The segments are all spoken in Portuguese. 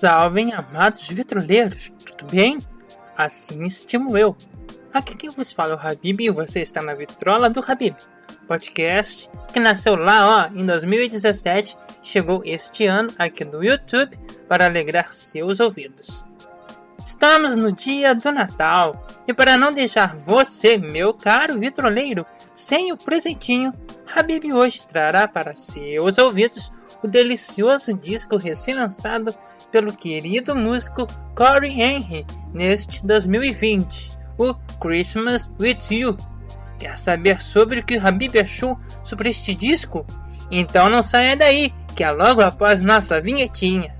Salvem, amados vitroleiros, tudo bem? Assim estimo eu. Aqui quem vos fala é o Habib e você está na Vitrola do Habib, podcast que nasceu lá ó, em 2017 chegou este ano aqui no YouTube para alegrar seus ouvidos. Estamos no dia do Natal e para não deixar você, meu caro vitroleiro, sem o presentinho, Habib hoje trará para seus ouvidos o delicioso disco recém-lançado pelo querido músico Corey Henry neste 2020, o Christmas With You. Quer saber sobre o que Habib achou sobre este disco? Então não saia daí, que é logo após nossa vinhetinha.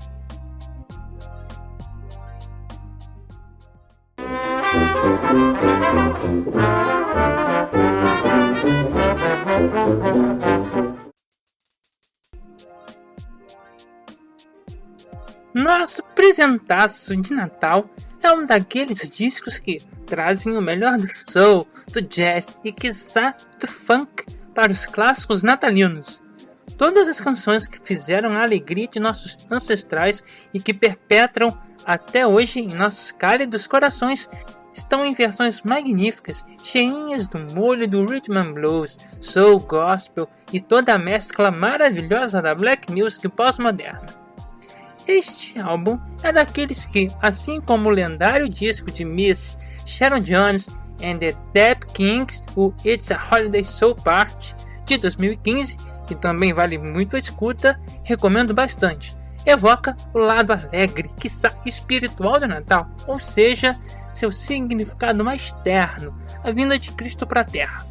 Nosso presentaço de Natal é um daqueles discos que trazem o melhor do soul, do jazz e quiçá do funk para os clássicos natalinos. Todas as canções que fizeram a alegria de nossos ancestrais e que perpetram até hoje em nossos cálidos corações estão em versões magníficas, cheinhas do molho do rhythm and blues, soul, gospel e toda a mescla maravilhosa da black music pós-moderna. Este álbum é daqueles que, assim como o lendário disco de Miss Sharon Jones and the Depp Kings, o It's a Holiday Soul Part de 2015, que também vale muito a escuta, recomendo bastante. Evoca o lado alegre, que espiritual do Natal, ou seja, seu significado mais terno, a vinda de Cristo para a Terra.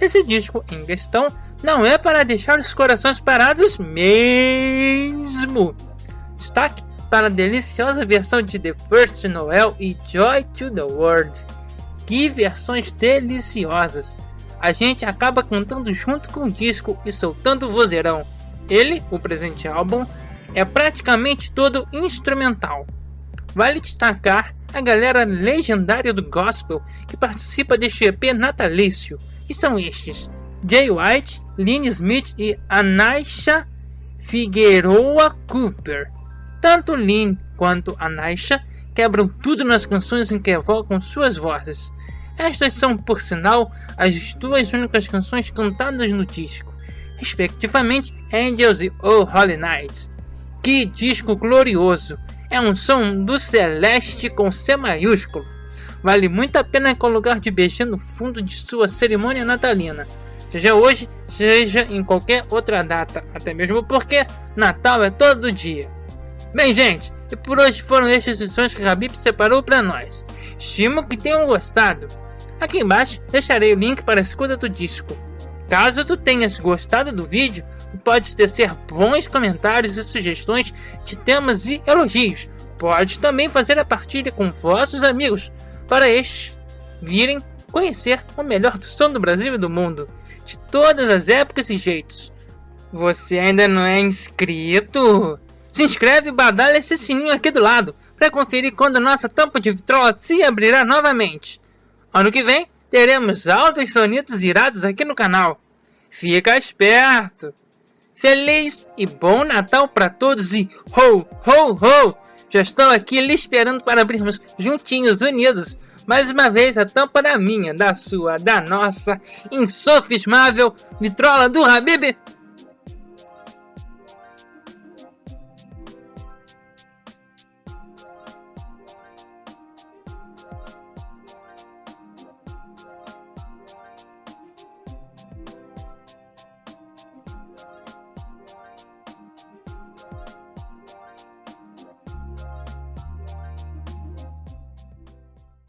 Esse disco em questão não é para deixar os corações parados mesmo destaque para a deliciosa versão de The First Noel e Joy to the World. Que versões deliciosas! A gente acaba cantando junto com o disco e soltando o vozeirão. Ele, o presente álbum, é praticamente todo instrumental. Vale destacar a galera legendária do gospel que participa deste EP natalício, que são estes: Jay White, Lynn Smith e Anaisha Figueroa Cooper. Tanto Lin quanto a Naisha quebram tudo nas canções em que evocam suas vozes. Estas são, por sinal, as duas únicas canções cantadas no disco, respectivamente Angels e Oh Holy Night. Que disco glorioso! É um som do celeste com C maiúsculo. Vale muito a pena colocar de beijinho no fundo de sua cerimônia natalina, seja hoje, seja em qualquer outra data, até mesmo porque Natal é todo dia. Bem, gente, e por hoje foram estas sessões que a Habib separou para nós. Estimo que tenham gostado. Aqui embaixo deixarei o link para a escuta do disco. Caso tu tenhas gostado do vídeo, tu podes tecer bons comentários e sugestões de temas e elogios. Pode também fazer a partilha com vossos amigos, para estes virem conhecer o melhor do som do Brasil e do mundo, de todas as épocas e jeitos. Você ainda não é inscrito? Se inscreve e badalha esse sininho aqui do lado para conferir quando nossa tampa de vitrola se abrirá novamente. Ano que vem teremos altos sonidos irados aqui no canal. Fica esperto! Feliz e bom Natal para todos e ho, ho, ho! Já estou aqui lhe esperando para abrirmos juntinhos, unidos, mais uma vez a tampa da minha, da sua, da nossa insofismável vitrola do Habib